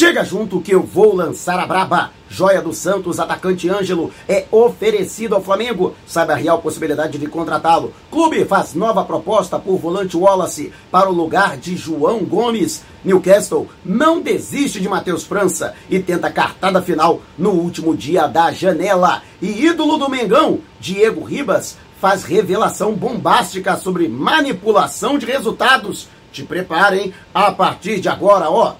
Chega junto que eu vou lançar a braba. Joia do Santos, atacante Ângelo, é oferecido ao Flamengo. Sabe a real possibilidade de contratá-lo. Clube faz nova proposta por volante Wallace para o lugar de João Gomes. Newcastle não desiste de Matheus França e tenta cartada final no último dia da janela. E ídolo do Mengão, Diego Ribas, faz revelação bombástica sobre manipulação de resultados. Te preparem a partir de agora, ó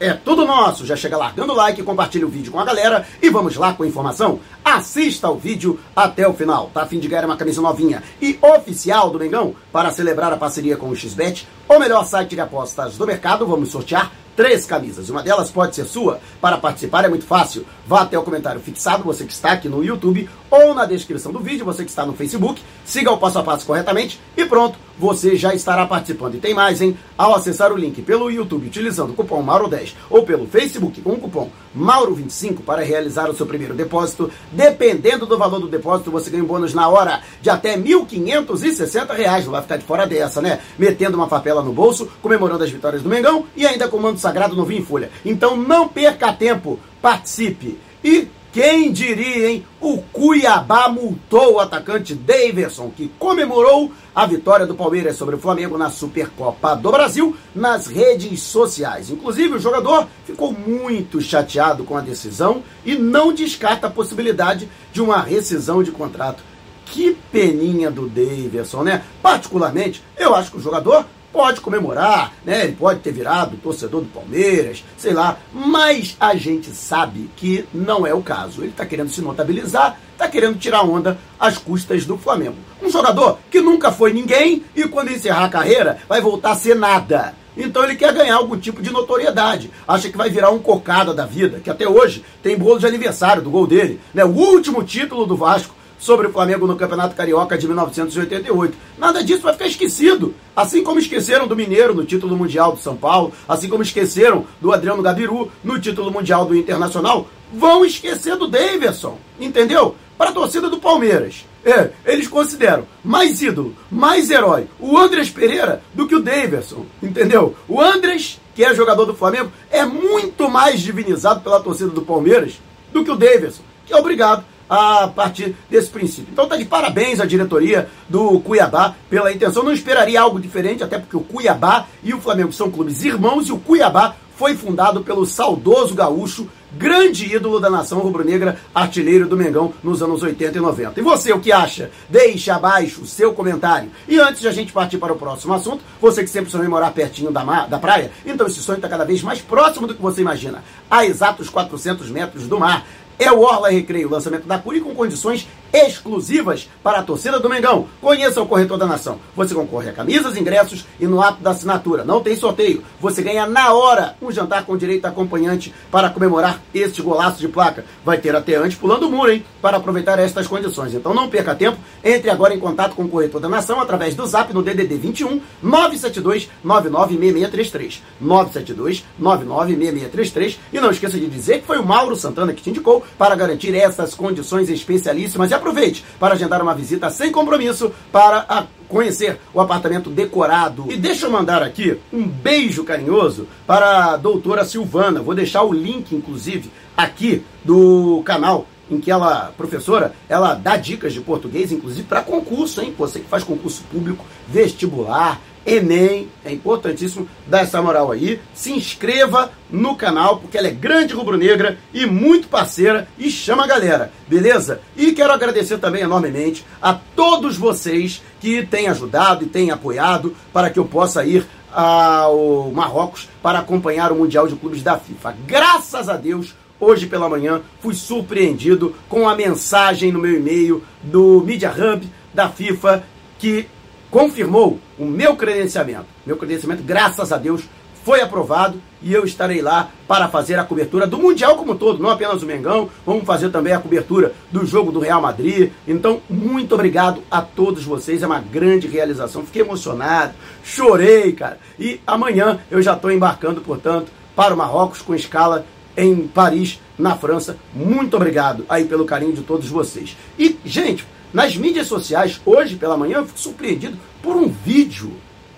é tudo nosso. Já chega largando o like, compartilha o vídeo com a galera e vamos lá com a informação. Assista o vídeo até o final. Tá a fim de ganhar uma camisa novinha e oficial do Mengão para celebrar a parceria com o XBET, o melhor site de apostas do mercado. Vamos sortear três camisas. Uma delas pode ser sua. Para participar é muito fácil. Vá até o comentário fixado, você que está aqui no YouTube, ou na descrição do vídeo, você que está no Facebook. Siga o passo a passo corretamente e pronto, você já estará participando. E tem mais, hein? Ao acessar o link pelo YouTube utilizando o cupom Mauro10 ou pelo Facebook com o cupom Mauro25 para realizar o seu primeiro depósito, dependendo do valor do depósito, você ganha um bônus na hora de até 1.560 reais. Não vai ficar de fora dessa, né? Metendo uma papela no bolso, comemorando as vitórias do Mengão e ainda comando sagrado novinho em folha. Então não perca tempo, participe. E quem diria, hein? O Cuiabá multou o atacante Daverson, que comemorou a vitória do Palmeiras sobre o Flamengo na Supercopa do Brasil nas redes sociais. Inclusive, o jogador ficou muito chateado com a decisão e não descarta a possibilidade de uma rescisão de contrato. Que peninha do Daverson, né? Particularmente, eu acho que o jogador pode comemorar, né? Ele pode ter virado torcedor do Palmeiras, sei lá, mas a gente sabe que não é o caso. Ele está querendo se notabilizar, está querendo tirar onda às custas do Flamengo. Um jogador que nunca foi ninguém e quando encerrar a carreira vai voltar a ser nada. Então ele quer ganhar algum tipo de notoriedade. Acha que vai virar um cocada da vida, que até hoje tem bolo de aniversário do gol dele. Né? O último título do Vasco sobre o Flamengo no Campeonato Carioca de 1988. Nada disso vai ficar esquecido. Assim como esqueceram do Mineiro no título mundial do São Paulo, assim como esqueceram do Adriano Gabiru no título mundial do Internacional, vão esquecer do Davidson, entendeu? Para a torcida do Palmeiras. É, eles consideram mais ídolo, mais herói o Andrés Pereira do que o Davidson, entendeu? O Andrés, que é jogador do Flamengo, é muito mais divinizado pela torcida do Palmeiras do que o Davidson, que é obrigado a partir desse princípio. Então tá de parabéns à diretoria do Cuiabá pela intenção. Não esperaria algo diferente, até porque o Cuiabá e o Flamengo são clubes irmãos e o Cuiabá foi fundado pelo saudoso gaúcho, grande ídolo da nação rubro-negra, artilheiro do Mengão nos anos 80 e 90. E você, o que acha? Deixe abaixo o seu comentário. E antes de a gente partir para o próximo assunto, você que sempre sonhou morar pertinho da, da praia, então esse sonho está cada vez mais próximo do que você imagina. A exatos 400 metros do mar é o Orla Recreio, lançamento da Curi com condições exclusivas para a torcida do Mengão. Conheça o Corretor da Nação. Você concorre a camisas, ingressos e no ato da assinatura. Não tem sorteio. Você ganha na hora um jantar com direito acompanhante para comemorar este golaço de placa. Vai ter até antes pulando o muro, hein? Para aproveitar estas condições. Então não perca tempo. Entre agora em contato com o Corretor da Nação através do zap no DDD 21 972 996633. 972 996633. E não esqueça de dizer que foi o Mauro Santana que te indicou para garantir essas condições especialíssimas. E aproveite para agendar uma visita sem compromisso para conhecer o apartamento decorado. E deixa eu mandar aqui um beijo carinhoso para a doutora Silvana. Vou deixar o link, inclusive, aqui do canal em que ela, professora, ela dá dicas de português, inclusive para concurso, hein? Você que faz concurso público, vestibular, Enem, é importantíssimo dar essa moral aí. Se inscreva no canal, porque ela é grande rubro-negra e muito parceira e chama a galera, beleza? E quero agradecer também enormemente a todos vocês que têm ajudado e têm apoiado para que eu possa ir ao Marrocos para acompanhar o Mundial de Clubes da FIFA. Graças a Deus, hoje pela manhã fui surpreendido com a mensagem no meu e-mail do Media Hub da FIFA que confirmou o meu credenciamento. Meu credenciamento, graças a Deus, foi aprovado e eu estarei lá para fazer a cobertura do Mundial como um todo, não apenas o Mengão, vamos fazer também a cobertura do jogo do Real Madrid. Então, muito obrigado a todos vocês, é uma grande realização. Fiquei emocionado, chorei, cara. E amanhã eu já estou embarcando, portanto, para o Marrocos com escala em Paris, na França. Muito obrigado aí pelo carinho de todos vocês. E, gente, nas mídias sociais, hoje pela manhã, eu fico surpreendido por um vídeo,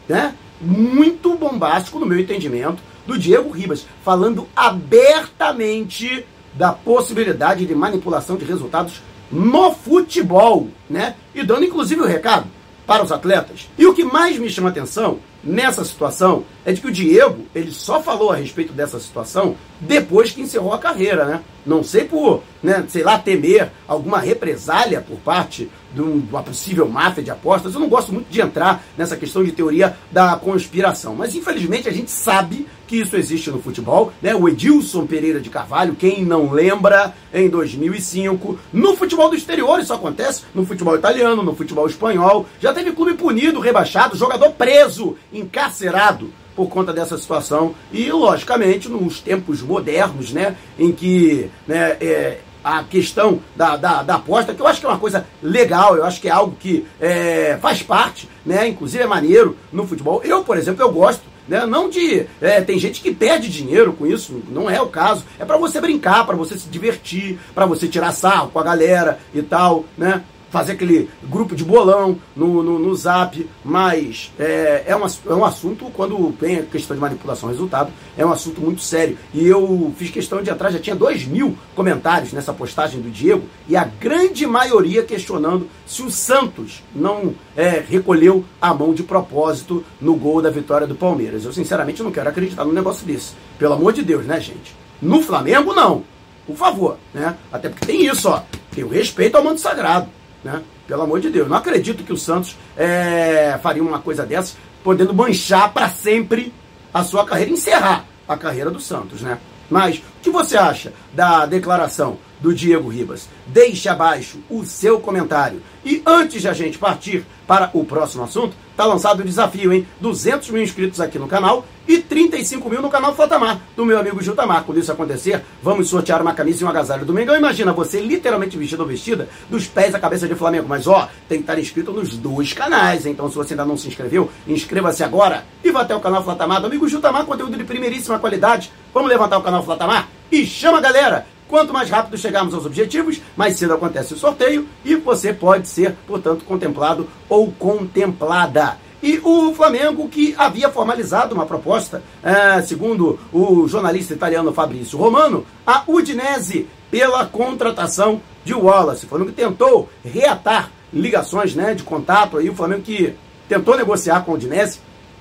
né? Muito bombástico, no meu entendimento, do Diego Ribas, falando abertamente da possibilidade de manipulação de resultados no futebol, né? E dando inclusive o recado para os atletas. E o que mais me chama atenção nessa situação é de que o Diego, ele só falou a respeito dessa situação depois que encerrou a carreira, né? Não sei por, né, sei lá, temer alguma represália por parte de uma possível máfia de apostas. Eu não gosto muito de entrar nessa questão de teoria da conspiração, mas infelizmente a gente sabe que isso existe no futebol, né? O Edilson Pereira de Carvalho, quem não lembra, em 2005, no futebol do exterior isso acontece, no futebol italiano, no futebol espanhol, já teve clube punido, rebaixado, jogador preso, encarcerado por conta dessa situação e, logicamente, nos tempos modernos, né, em que né, é, a questão da, da, da, aposta, que eu acho que é uma coisa legal, eu acho que é algo que é, faz parte, né, inclusive é maneiro no futebol. Eu, por exemplo, eu gosto né? Não de. É, tem gente que perde dinheiro com isso, não é o caso. É para você brincar, para você se divertir, para você tirar sarro com a galera e tal, né? Fazer aquele grupo de bolão no, no, no zap, mas é, é, uma, é um assunto, quando tem a questão de manipulação resultado, é um assunto muito sério. E eu fiz questão de atrás, já tinha dois mil comentários nessa postagem do Diego, e a grande maioria questionando se o Santos não é, recolheu a mão de propósito no gol da vitória do Palmeiras. Eu sinceramente não quero acreditar num negócio desse. Pelo amor de Deus, né, gente? No Flamengo, não. Por favor, né? Até porque tem isso, ó. Tem o respeito ao manto sagrado. Né? Pelo amor de Deus. Não acredito que o Santos é, faria uma coisa dessa, podendo manchar para sempre a sua carreira, encerrar a carreira do Santos. Né? Mas o que você acha da declaração do Diego Ribas? Deixe abaixo o seu comentário. E antes de a gente partir para o próximo assunto, Tá lançado o desafio, hein? 200 mil inscritos aqui no canal e 35 mil no canal Flatamar, do meu amigo Giltamar. Quando isso acontecer, vamos sortear uma camisa e um agasalho do Mengão. Imagina você literalmente vestido ou vestida dos pés à cabeça de Flamengo. Mas ó, tem que estar inscrito nos dois canais. Então se você ainda não se inscreveu, inscreva-se agora e vá até o canal Flatamar. Do amigo Giltamar, conteúdo de primeiríssima qualidade. Vamos levantar o canal Flatamar e chama a galera! Quanto mais rápido chegarmos aos objetivos, mais cedo acontece o sorteio e você pode ser, portanto, contemplado ou contemplada. E o Flamengo, que havia formalizado uma proposta, é, segundo o jornalista italiano Fabrício Romano, a Udinese pela contratação de Wallace. O Flamengo tentou reatar ligações né, de contato, aí o Flamengo que tentou negociar com a Udinese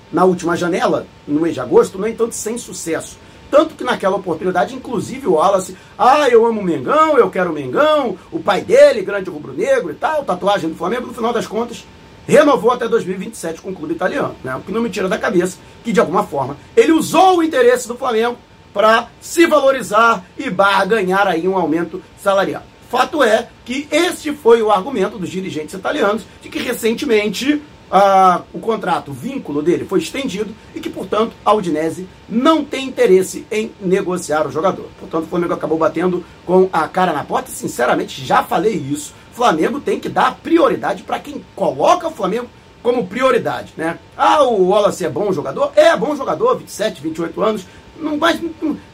na última janela, no mês de agosto, no entanto, sem sucesso. Tanto que naquela oportunidade, inclusive o Wallace, ah, eu amo o Mengão, eu quero o Mengão, o pai dele, grande rubro-negro e tal, tatuagem do Flamengo, no final das contas, renovou até 2027 com o clube italiano. Né? O que não me tira da cabeça que, de alguma forma, ele usou o interesse do Flamengo para se valorizar e ganhar aí um aumento salarial. Fato é que este foi o argumento dos dirigentes italianos de que recentemente ah, o contrato, o vínculo dele foi estendido e que, portanto, a Udinese não tem interesse em negociar o jogador. Portanto, o Flamengo acabou batendo com a cara na porta. Sinceramente, já falei isso. Flamengo tem que dar prioridade para quem coloca o Flamengo como prioridade, né? Ah, o Wallace é bom jogador? É bom jogador, 27, 28 anos. Não, mas,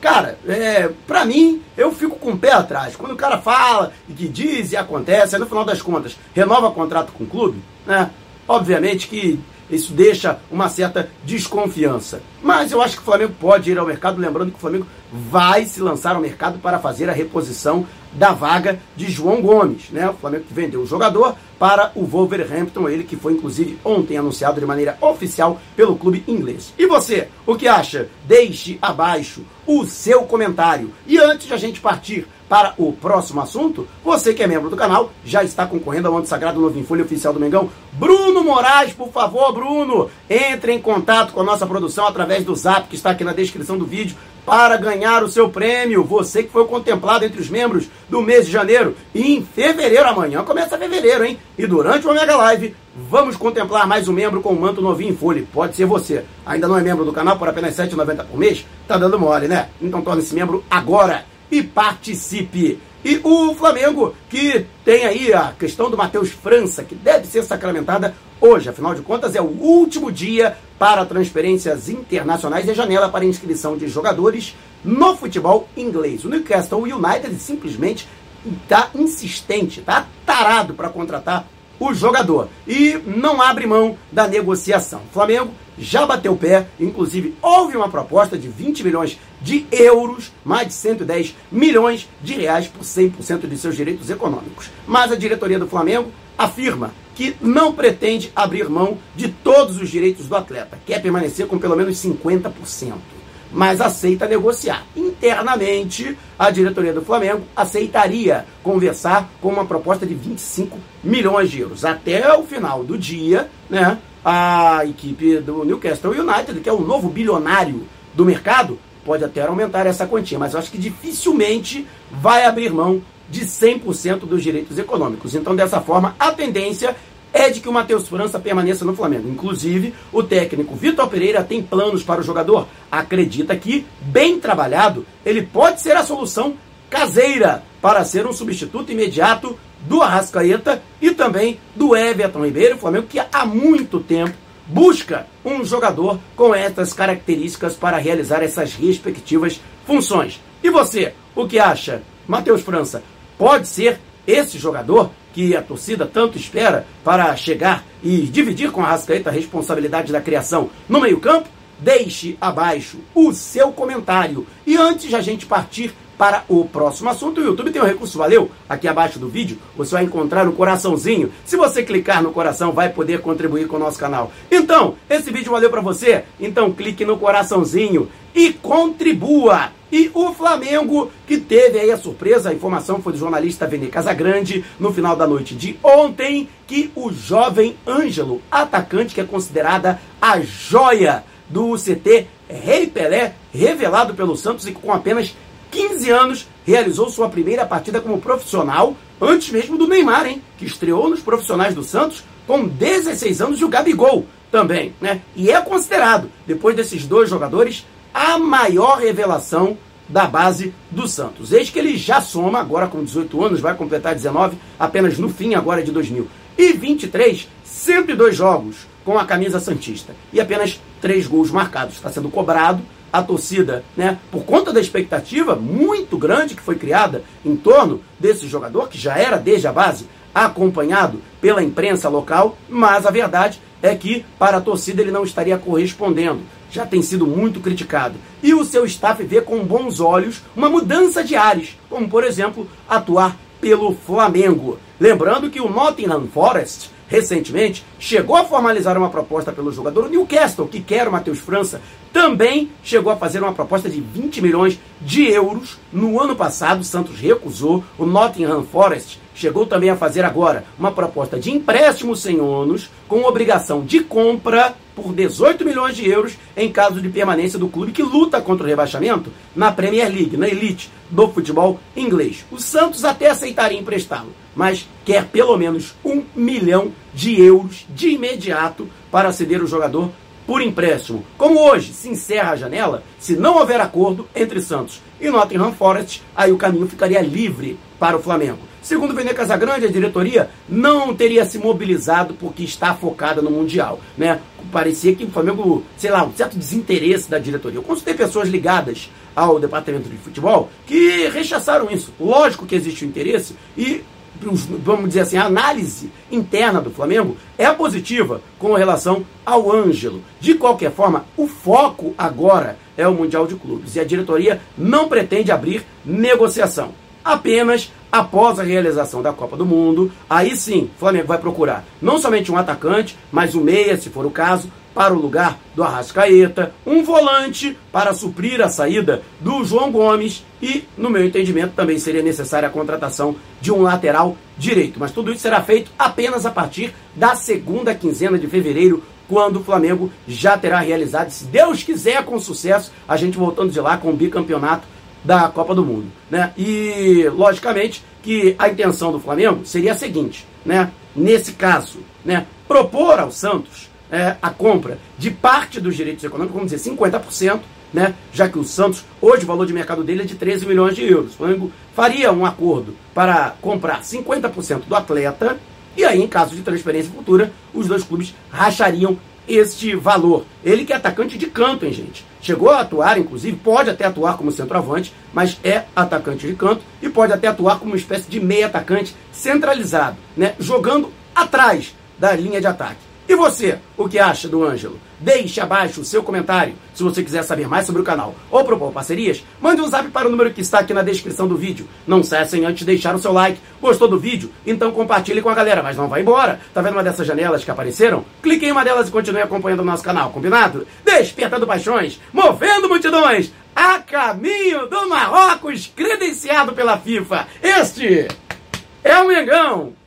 cara, é, pra mim, eu fico com o pé atrás. Quando o cara fala e que diz e acontece, aí no final das contas, renova contrato com o clube, né? Obviamente que isso deixa uma certa desconfiança. Mas eu acho que o Flamengo pode ir ao mercado, lembrando que o Flamengo vai se lançar ao mercado para fazer a reposição da vaga de João Gomes. Né? O Flamengo que vendeu o jogador para o Wolverhampton, ele que foi inclusive ontem anunciado de maneira oficial pelo clube inglês. E você, o que acha? Deixe abaixo o seu comentário. E antes de a gente partir para o próximo assunto, você que é membro do canal já está concorrendo ao Manto Sagrado Novo em Folha Oficial do Mengão. Bruno Moraes, por favor, Bruno, entre em contato com a nossa produção através do zap que está aqui na descrição do vídeo para ganhar o seu prêmio. Você que foi contemplado entre os membros do mês de janeiro. E em fevereiro, amanhã começa fevereiro, hein? E durante o Mega Live, vamos contemplar mais um membro com um manto novinho em folha. Pode ser você. Ainda não é membro do canal por apenas R$ 7,90 por mês? Tá dando mole, né? Então torne-se membro agora e participe. E o Flamengo, que tem aí a questão do Matheus França, que deve ser sacramentada hoje, afinal de contas, é o último dia para transferências internacionais e a janela para inscrição de jogadores no futebol inglês. O Newcastle United simplesmente está insistente, está tarado para contratar o jogador e não abre mão da negociação. O Flamengo já bateu o pé, inclusive houve uma proposta de 20 milhões de euros, mais de 110 milhões de reais por 100% de seus direitos econômicos. Mas a diretoria do Flamengo afirma que não pretende abrir mão de todos os direitos do atleta, quer permanecer com pelo menos 50%, mas aceita negociar. Internamente, a diretoria do Flamengo aceitaria conversar com uma proposta de 25 milhões de euros. Até o final do dia, né, a equipe do Newcastle United, que é o novo bilionário do mercado, pode até aumentar essa quantia, mas eu acho que dificilmente vai abrir mão de 100% dos direitos econômicos. Então, dessa forma, a tendência é de que o Matheus França permaneça no Flamengo. Inclusive, o técnico Vitor Pereira tem planos para o jogador. Acredita que, bem trabalhado, ele pode ser a solução caseira para ser um substituto imediato do Arrascaeta e também do Everton Ribeiro, o Flamengo que há muito tempo busca um jogador com essas características para realizar essas respectivas funções. E você, o que acha? Matheus França pode ser esse jogador que a torcida tanto espera para chegar e dividir com a Rascaeta a responsabilidade da criação no meio-campo? Deixe abaixo o seu comentário. E antes de a gente partir para o próximo assunto. O YouTube tem um recurso valeu aqui abaixo do vídeo. Você vai encontrar um coraçãozinho. Se você clicar no coração, vai poder contribuir com o nosso canal. Então, esse vídeo valeu para você? Então clique no coraçãozinho e contribua. E o Flamengo, que teve aí a surpresa, a informação foi do jornalista Vene Casagrande no final da noite de ontem, que o jovem Ângelo, atacante que é considerada a joia do CT Rei Pelé, revelado pelo Santos e com apenas 15 anos, realizou sua primeira partida como profissional, antes mesmo do Neymar, hein? Que estreou nos profissionais do Santos com 16 anos e o Gabigol também, né? E é considerado, depois desses dois jogadores, a maior revelação da base do Santos. Eis que ele já soma, agora com 18 anos, vai completar 19, apenas no fim agora de 2023, 102 jogos com a camisa Santista e apenas 3 gols marcados. Está sendo cobrado a torcida, né, por conta da expectativa muito grande que foi criada em torno desse jogador, que já era desde a base acompanhado pela imprensa local, mas a verdade é que para a torcida ele não estaria correspondendo. Já tem sido muito criticado. E o seu staff vê com bons olhos uma mudança de ares, como por exemplo, atuar pelo Flamengo. Lembrando que o Nottingham Forest recentemente, chegou a formalizar uma proposta pelo jogador. O Newcastle, que quer o Matheus França, também chegou a fazer uma proposta de 20 milhões de euros. No ano passado, o Santos recusou. O Nottingham Forest chegou também a fazer agora uma proposta de empréstimo sem ônus, com obrigação de compra por 18 milhões de euros em caso de permanência do clube que luta contra o rebaixamento na Premier League, na elite do futebol inglês. O Santos até aceitaria emprestá-lo, mas quer pelo menos um milhão de euros de imediato para ceder o jogador por empréstimo. Como hoje se encerra a janela, se não houver acordo entre Santos e Nottingham Forest, aí o caminho ficaria livre para o Flamengo. Segundo Vene Casagrande, a diretoria não teria se mobilizado porque está focada no Mundial. Né? Parecia que o Flamengo, sei lá, um certo desinteresse da diretoria. Eu consultei pessoas ligadas ao departamento de futebol que rechaçaram isso. Lógico que existe o interesse e vamos dizer assim, a análise interna do Flamengo é positiva com relação ao Ângelo. De qualquer forma, o foco agora é o Mundial de Clubes e a diretoria não pretende abrir negociação. Apenas após a realização da Copa do Mundo, aí sim, o Flamengo vai procurar não somente um atacante, mas um meia, se for o caso, para o lugar do Arrascaeta, um volante para suprir a saída do João Gomes e, no meu entendimento, também seria necessária a contratação de um lateral direito. Mas tudo isso será feito apenas a partir da segunda quinzena de fevereiro, quando o Flamengo já terá realizado, se Deus quiser, com sucesso, a gente voltando de lá com o bicampeonato da Copa do Mundo, né? E logicamente que a intenção do Flamengo seria a seguinte, né? Nesse caso, né? Propor ao Santos é, a compra de parte dos direitos econômicos, vamos dizer 50%, né? Já que o Santos hoje o valor de mercado dele é de 13 milhões de euros. O Flamengo faria um acordo para comprar 50% do atleta e aí, em caso de transferência futura, os dois clubes rachariam este valor. Ele que é atacante de canto, hein, gente? Chegou a atuar, inclusive, pode até atuar como centroavante, mas é atacante de canto e pode até atuar como uma espécie de meio atacante centralizado, né? Jogando atrás da linha de ataque. Você, o que acha do Ângelo? Deixe abaixo o seu comentário. Se você quiser saber mais sobre o canal ou propor parcerias, mande um zap para o número que está aqui na descrição do vídeo. Não cessem antes de deixar o seu like. Gostou do vídeo? Então compartilhe com a galera, mas não vá embora. Tá vendo uma dessas janelas que apareceram? Clique em uma delas e continue acompanhando o nosso canal, combinado? Despertando paixões, movendo multidões, a caminho do Marrocos credenciado pela FIFA. Este é o Mengão.